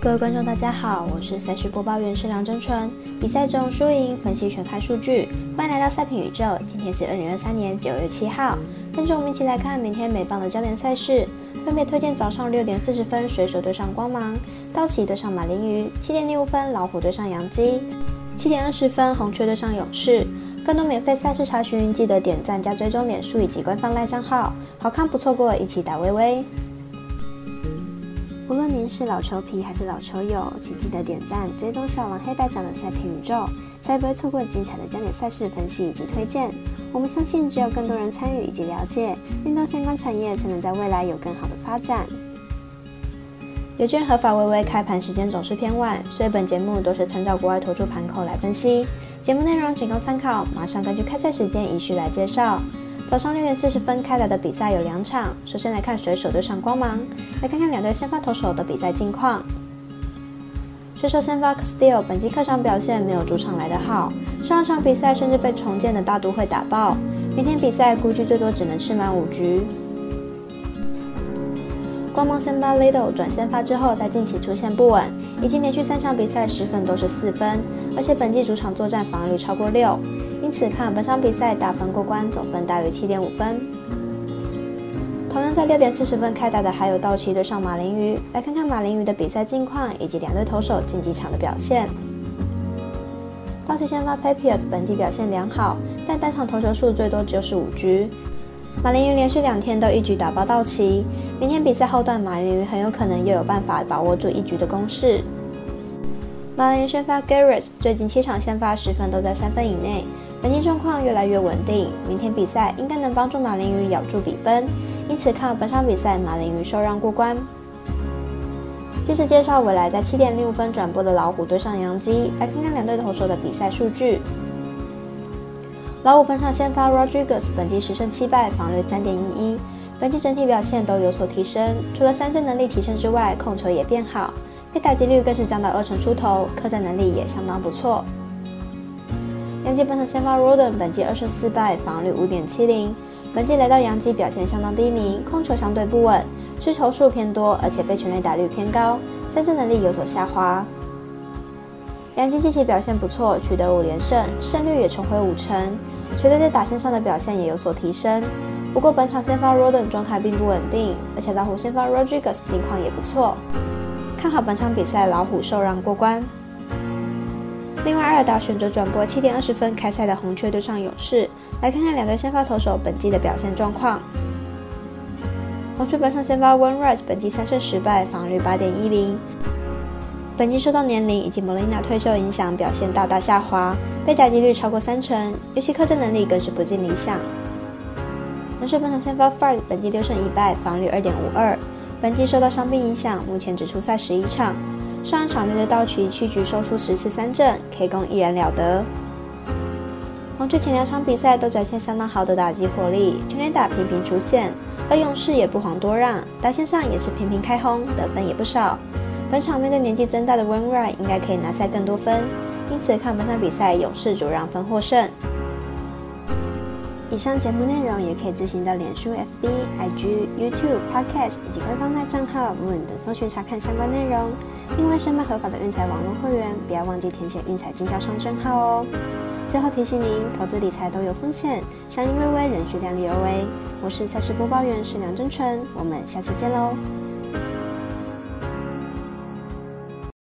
各位观众，大家好，我是赛事播报员是梁真纯。比赛中输赢分析全看数据，欢迎来到赛评宇宙。今天是二零二三年九月七号，跟着我们一起来看明天美棒的焦点赛事，分别推荐早上六点四十分水手对上光芒，道奇对上马林鱼，七点零五分老虎对上洋基，七点二十分红雀对上勇士。更多免费赛事查询，记得点赞加追踪脸书以及官方赖账号，好看不错过，一起打微微。无论您是老球皮还是老球友，请记得点赞、追踪小王黑白奖的赛评宇宙，才不会错过精彩的焦点赛事分析以及推荐。我们相信，只有更多人参与以及了解运动相关产业，才能在未来有更好的发展。有券合法微微开盘时间总是偏晚，所以本节目都是参照国外投注盘口来分析。节目内容仅供参考，马上根据开赛时间依序来介绍。早上六点四十分开打的比赛有两场，首先来看水手对上光芒，来看看两队先发投手的比赛近况。水手先发 Castillo 本季客场表现没有主场来得好，上一场比赛甚至被重建的大都会打爆，明天比赛估计最多只能吃满五局。光芒先发 Little 转先发之后，在近期出现不稳，已经连续三场比赛失分都是四分，而且本季主场作战防御率超过六。因此看本场比赛打分过关，总分大于七点五分。同样在六点四十分开打的还有道奇对上马林鱼，来看看马林鱼的比赛近况以及两队投手近几场的表现。道奇先发 Papier 本季表现良好，但单场投球数最多只有十五局。马林鱼连续两天都一局打包到齐，明天比赛后段马林鱼很有可能又有办法把握住一局的攻势。马林鱼先发 Garrett 最近七场先发十分都在三分以内。本季状况越来越稳定，明天比赛应该能帮助马林鱼咬住比分，因此看本场比赛马林鱼受让过关。接着介绍未来在七点零五分转播的老虎对上洋基，来看看两队投手的比赛数据。老五本场先发 Rodriguez，本季十胜七败，防率三点一一，本季整体表现都有所提升，除了三振能力提升之外，控球也变好，被打击率更是降到二成出头，客战能力也相当不错。杨基本场先发 Roden 本季二胜四败，防率五点七零。本季来到杨基表现相当低迷，控球相对不稳，失球数偏多，而且被全垒打率偏高，三振能力有所下滑。杨基近期表现不错，取得五连胜，胜率也重回五成，球队在打线上的表现也有所提升。不过本场先发 Roden 状态并不稳定，而且老虎先发 Rodriguez 近况也不错，看好本场比赛老虎受让过关。另外，二打选择转播七点二十分开赛的红雀对上勇士，来看看两队先发投手本季的表现状况。红雀本场先发 One Rise 本季三胜十败，防率八点一零。本季受到年龄以及 Molina 退休影响，表现大大下滑，被打击率超过三成，尤其克阵能力更是不尽理想。勇士本场先发 Fred 本季六胜一败，防率二点五二。本季受到伤病影响，目前只出赛十一场。上一场面对道奇，七局收出十次三振，K 攻依然了得。红雀前两场比赛都展现相当好的打击火力，全垒打频频出现，而勇士也不遑多让，打线上也是频频开轰，得分也不少。本场面对年纪增大的 w i n r i g h t 应该可以拿下更多分，因此看本场比赛勇士主让分获胜。以上节目内容也可以自行到脸书、FB、IG、YouTube、Podcast 以及官方账号 Moon 等搜寻查看相关内容。另外，申办合法的运彩网络会员，不要忘记填写运彩经销商证号哦。最后提醒您，投资理财都有风险，相依微微，人需量力而为。我是赛事播报员是梁真纯，我们下次见喽。